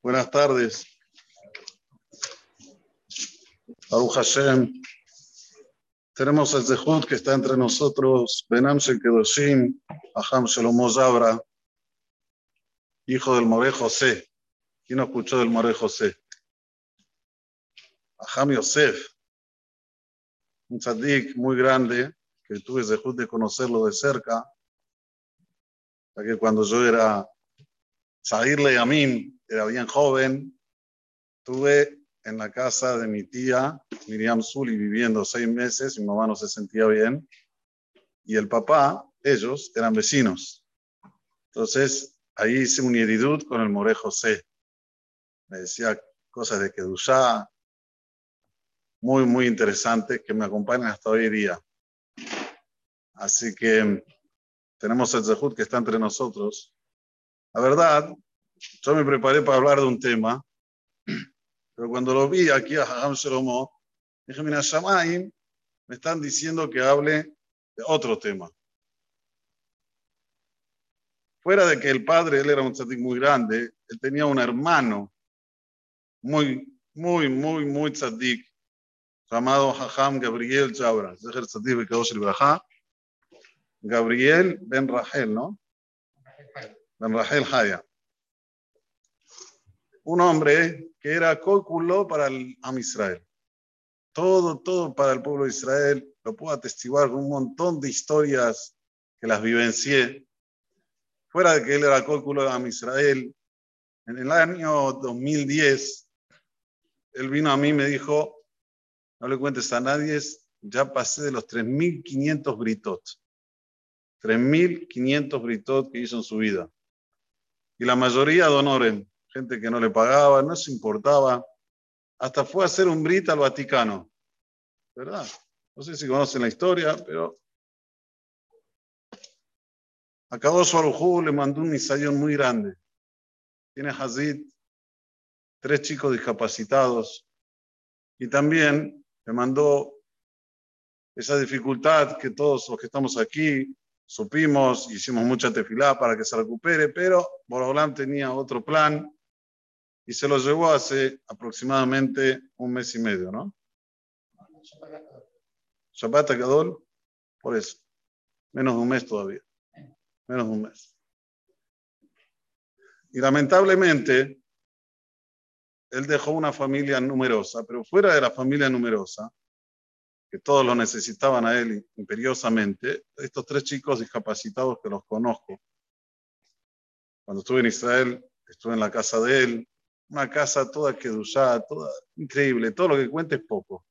Buenas tardes. Baruch Hashem. Tenemos el Zehut que está entre nosotros, Benam Kedoshim, Aham Shlomo Zabra, hijo del More José. ¿Quién no escuchó del More José? Aham Yosef, un tzadik muy grande, que tuve Zehut de conocerlo de cerca, ya que cuando yo era Zahir Yamim, era bien joven, tuve en la casa de mi tía Miriam Zuli viviendo seis meses, mi mamá no se sentía bien, y el papá, ellos, eran vecinos. Entonces, ahí hice un con el More José. Me decía cosas de Kedushá, muy, muy interesantes, que me acompañan hasta hoy día. Así que tenemos el Zehut que está entre nosotros. La verdad, yo me preparé para hablar de un tema pero cuando lo vi aquí a Hagam Shlomo, dije, mira, Shamaim me están diciendo que hable de otro tema. Fuera de que el padre, él era un tzadik muy grande, él tenía un hermano muy, muy, muy, muy tzadik, llamado Hajam Gabriel Chabra. Gabriel Ben Rahel, ¿no? Ben Rahel Haya un hombre que era cóculo para el Am Israel. Todo, todo para el pueblo de Israel. Lo puedo atestiguar con un montón de historias que las vivencié. Fuera de que él era cóculo de Am Israel, en el año 2010, él vino a mí y me dijo, no le cuentes a nadie, ya pasé de los 3.500 britot. 3.500 britot que hizo en su vida. Y la mayoría donoren gente que no le pagaba, no se importaba. Hasta fue a hacer un brita al Vaticano. ¿Verdad? No sé si conocen la historia, pero acabó su Arujú, le mandó un misayón muy grande. Tiene Hazid, tres chicos discapacitados, y también le mandó esa dificultad que todos los que estamos aquí supimos, hicimos mucha tefilá para que se recupere, pero Boroglán tenía otro plan y se lo llevó hace aproximadamente un mes y medio, ¿no? Shabbat Gadol, por eso. Menos de un mes todavía. Menos de un mes. Y lamentablemente, él dejó una familia numerosa, pero fuera de la familia numerosa, que todos lo necesitaban a él imperiosamente, estos tres chicos discapacitados que los conozco. Cuando estuve en Israel, estuve en la casa de él, una casa toda quedusada, toda increíble, todo lo que cuente es poco.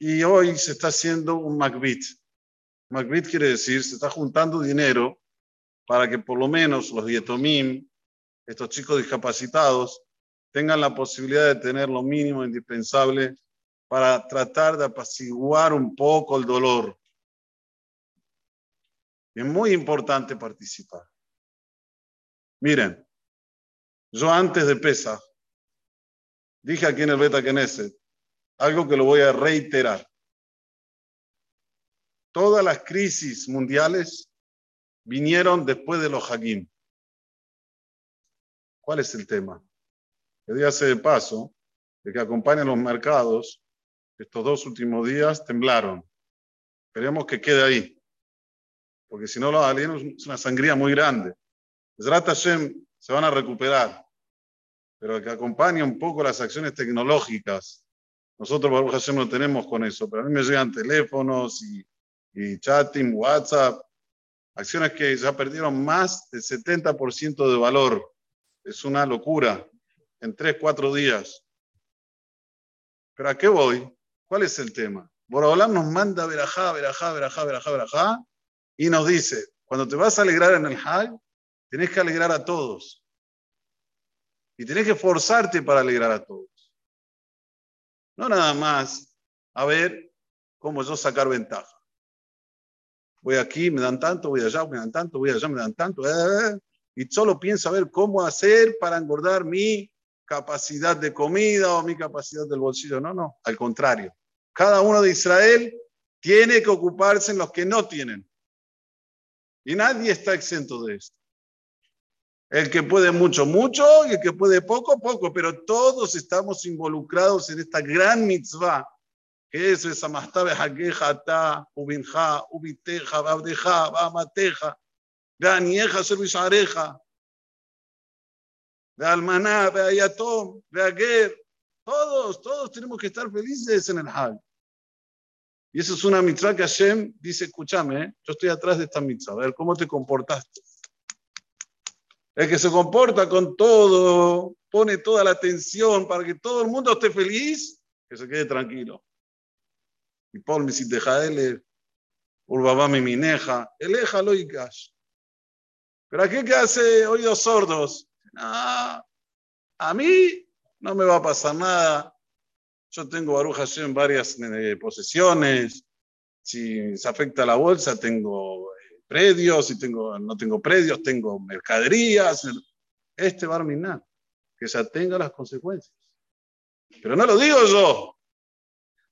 Y hoy se está haciendo un Macbeth. Macbeth quiere decir, se está juntando dinero para que por lo menos los dietomim, estos chicos discapacitados, tengan la posibilidad de tener lo mínimo indispensable para tratar de apaciguar un poco el dolor. es muy importante participar. Miren, yo antes de PESA dije aquí en el Beta Knesset algo que lo voy a reiterar. Todas las crisis mundiales vinieron después de los Hakim. ¿Cuál es el tema? El día hace de paso, de que acompañan los mercados, estos dos últimos días temblaron. Esperemos que quede ahí, porque si no, los es una sangría muy grande. Zrat Hashem se van a recuperar, pero que acompañe un poco las acciones tecnológicas. Nosotros, Baruch Hashem, no tenemos con eso, pero a mí me llegan teléfonos y, y chatting, WhatsApp, acciones que ya perdieron más del 70% de valor. Es una locura en tres, cuatro días. ¿Pero a qué voy? ¿Cuál es el tema? Boraholam nos manda verajá, verajá, verajá, verajá, verajá, y nos dice, cuando te vas a alegrar en el Hajj, Tenés que alegrar a todos. Y tenés que forzarte para alegrar a todos. No nada más a ver cómo yo sacar ventaja. Voy aquí, me dan tanto, voy allá, me dan tanto, voy allá, me dan tanto. Eh, eh, eh. y solo pienso a ver cómo hacer para engordar mi capacidad de comida o mi capacidad del bolsillo. No, no, al contrario. Cada uno de Israel tiene que ocuparse en los que no tienen. Y nadie está exento de esto. El que puede mucho, mucho, y el que puede poco, poco, pero todos estamos involucrados en esta gran mitzvah, que es esa mastabe hageja ubinja, ubiteja, babdeja, bamateja, ganieja, servisareja, de almaná, de ayatom, de aguer, todos, todos tenemos que estar felices en el Hal. Y eso es una mitzvah que Hashem dice, escúchame, ¿eh? yo estoy atrás de esta mitzvah, a ver cómo te comportaste. El que se comporta con todo, pone toda la atención para que todo el mundo esté feliz, que se quede tranquilo. Y Paul me dice, él, Urbabá mi mineja, eleja lo Pero aquí que hace oídos sordos, a mí no me va a pasar nada. Yo tengo Baruch en varias eh, posesiones. Si se afecta la bolsa, tengo predios. Si tengo, no tengo predios, tengo mercaderías. Este Barminá, que se atenga a las consecuencias. Pero no lo digo yo,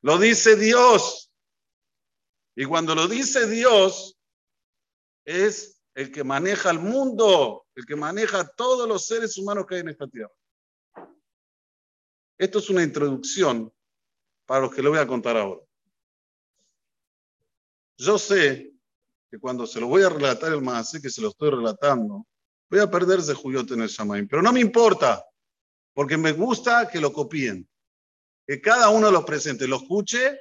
lo dice Dios. Y cuando lo dice Dios, es el que maneja el mundo, el que maneja todos los seres humanos que hay en esta tierra. Esto es una introducción para los que le voy a contar ahora. Yo sé que cuando se lo voy a relatar el más que se lo estoy relatando, voy a perderse Juyote en el Shamaim. Pero no me importa, porque me gusta que lo copien. Que cada uno de los presentes lo escuche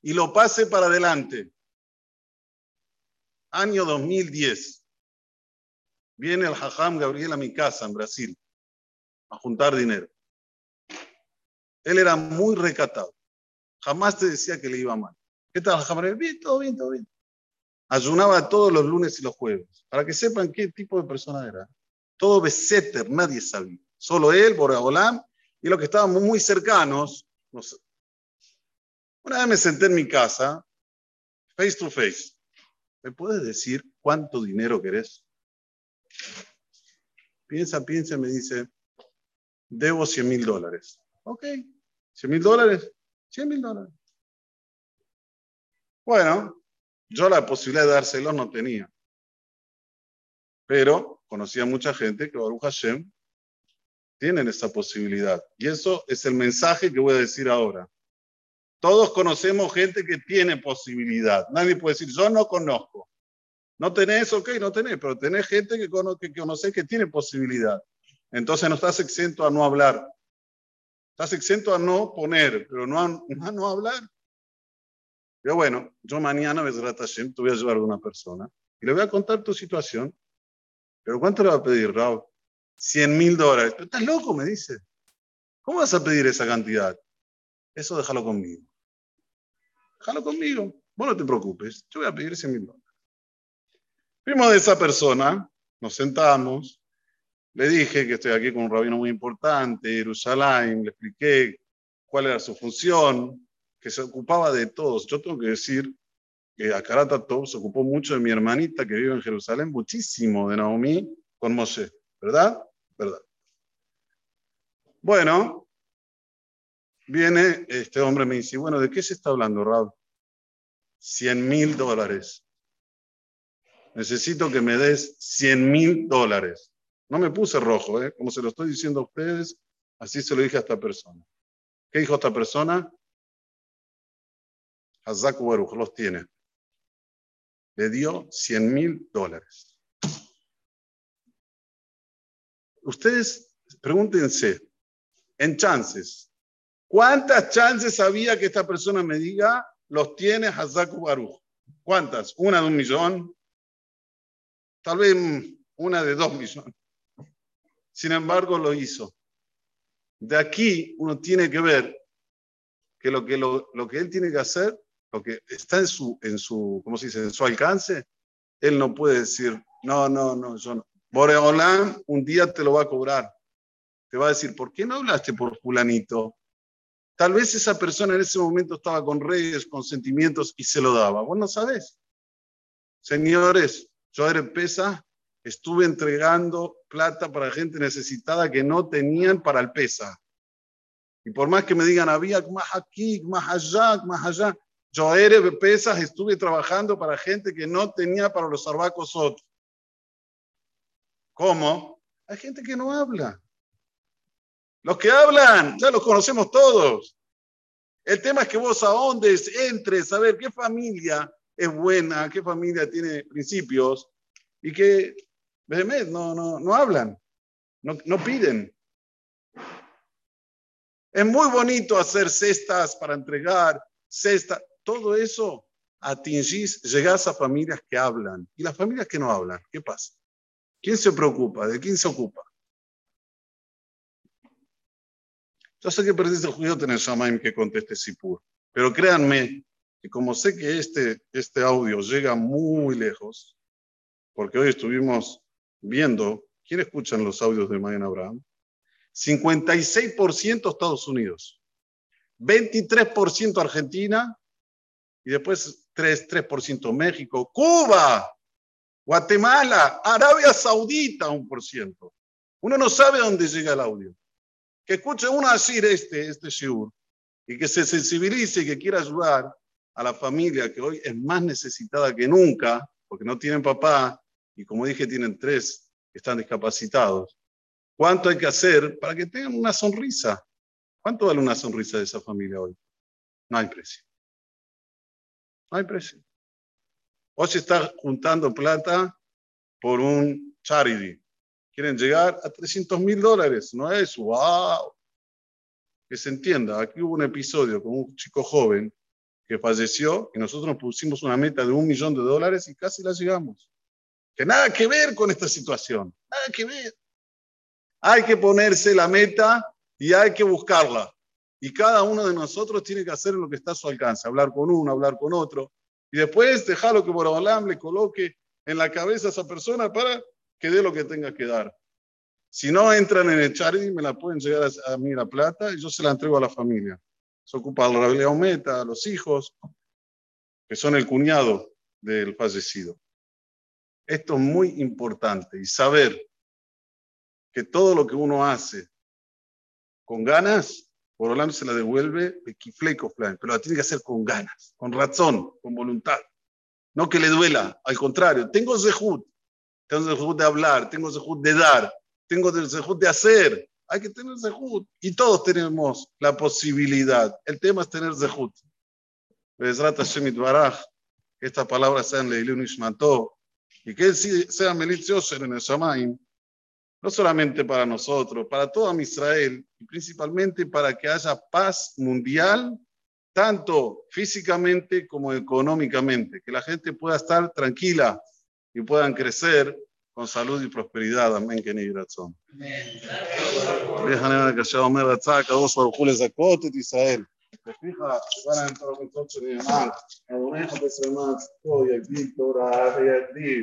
y lo pase para adelante. Año 2010. Viene el Jajam Gabriel a mi casa en Brasil a juntar dinero. Él era muy recatado. Jamás te decía que le iba mal. ¿Qué tal, Jamás? Bien, todo bien, todo bien. Ayunaba todos los lunes y los jueves. Para que sepan qué tipo de persona era. Todo beseter, nadie sabía. Solo él, Boragolam, y los que estábamos muy cercanos. No. Una vez me senté en mi casa, face to face. ¿Me puedes decir cuánto dinero querés? Piensa, piensa, me dice, debo 100 mil dólares. Ok, 100 mil dólares, 100 mil dólares. Bueno, yo la posibilidad de dárselo no tenía. Pero conocía mucha gente que Baruch Hashem tienen esa posibilidad. Y eso es el mensaje que voy a decir ahora. Todos conocemos gente que tiene posibilidad. Nadie puede decir, yo no conozco. No tenés, ok, no tenés, pero tenés gente que, conoce, que conoce que tiene posibilidad. Entonces no estás exento a no hablar. Estás exento a no poner, pero no a, no hablar. Pero bueno, yo mañana, Hashem, te voy a llevar a una persona y le voy a contar tu situación. ¿Pero cuánto le va a pedir, Raúl? 100 mil dólares. Pero estás loco, me dice. ¿Cómo vas a pedir esa cantidad? Eso déjalo conmigo. Déjalo conmigo. Vos no te preocupes. Yo voy a pedir 100 mil dólares. Fuimos de esa persona, nos sentamos, le dije que estoy aquí con un rabino muy importante, Jerusalén, le expliqué cuál era su función, que se ocupaba de todos. Yo tengo que decir que Akarata Top se ocupó mucho de mi hermanita que vive en Jerusalén, muchísimo de Naomi con Moshe, ¿verdad? ¿Verdad? Bueno, viene este hombre me dice, bueno, ¿de qué se está hablando, Rab? 100 mil dólares. Necesito que me des 100 mil dólares. No me puse rojo, ¿eh? como se lo estoy diciendo a ustedes, así se lo dije a esta persona. ¿Qué dijo esta persona? Hazak Baruch los tiene. Le dio 100 mil dólares. Ustedes pregúntense, en chances, ¿cuántas chances había que esta persona me diga los tiene Hazak Baruch? ¿Cuántas? ¿Una de un millón? Tal vez una de dos millones. Sin embargo, lo hizo. De aquí uno tiene que ver que lo que, lo, que él tiene que hacer, lo que está en su, en su, ¿cómo se dice?, en su alcance, él no puede decir, no, no, no, yo no. Boreolán un día te lo va a cobrar. Te va a decir, ¿por qué no hablaste por fulanito? Tal vez esa persona en ese momento estaba con reyes, con sentimientos y se lo daba. Vos no sabés. Señores, yo era pesa estuve entregando plata para gente necesitada que no tenían para el pesa. Y por más que me digan, había más aquí, más allá, más allá, yo eres pesas, estuve trabajando para gente que no tenía para los arbacos otros. ¿Cómo? Hay gente que no habla. Los que hablan, ya los conocemos todos. El tema es que vos ahondes, entres, a ver qué familia es buena, qué familia tiene principios y que no, no, no hablan, no, no piden. Es muy bonito hacer cestas para entregar, cestas, todo eso atingís, llegás a familias que hablan. ¿Y las familias que no hablan? ¿Qué pasa? ¿Quién se preocupa? ¿De quién se ocupa? Yo sé que perdiste el judío tener Shamaim que conteste Sipur, pero créanme que como sé que este, este audio llega muy lejos, porque hoy estuvimos viendo, ¿quién escuchan los audios de Mayan Abraham? 56% Estados Unidos, 23% Argentina y después 3, 3% México, Cuba, Guatemala, Arabia Saudita, un por ciento. Uno no sabe dónde llega el audio. Que escuche uno decir este, este shiur, y que se sensibilice y que quiera ayudar a la familia que hoy es más necesitada que nunca, porque no tienen papá, y como dije, tienen tres que están discapacitados. ¿Cuánto hay que hacer para que tengan una sonrisa? ¿Cuánto vale una sonrisa de esa familia hoy? No hay precio. No hay precio. O se está juntando plata por un charity. Quieren llegar a 300 mil dólares. No es wow. Que se entienda. Aquí hubo un episodio con un chico joven que falleció y nosotros nos pusimos una meta de un millón de dólares y casi la llegamos. Que nada que ver con esta situación. Nada que ver. Hay que ponerse la meta y hay que buscarla. Y cada uno de nosotros tiene que hacer lo que está a su alcance, hablar con uno, hablar con otro, y después dejarlo que Borobalam le coloque en la cabeza a esa persona para que dé lo que tenga que dar. Si no entran en el charity, me la pueden llegar a, mí la plata y yo se la entrego a la familia. Se ocupa la realidad Meta, a los hijos, que son el cuñado del fallecido. Esto es muy importante y saber que todo lo que uno hace con ganas, Orlando se la devuelve pero la tiene que hacer con ganas, con razón, con voluntad. No que le duela, al contrario, tengo zehut, tengo zehut de hablar, tengo zehut de dar, tengo zehut de hacer, hay que tener zehut. Y todos tenemos la posibilidad. El tema es tener zehut. Que estas palabras sean Leilun Ishmató, y que sea malicioso en el Shamaim, no solamente para nosotros, para todo Israel, y principalmente para que haya paz mundial, tanto físicamente como económicamente, que la gente pueda estar tranquila y puedan crecer con salud y prosperidad. Amén, que ni razón.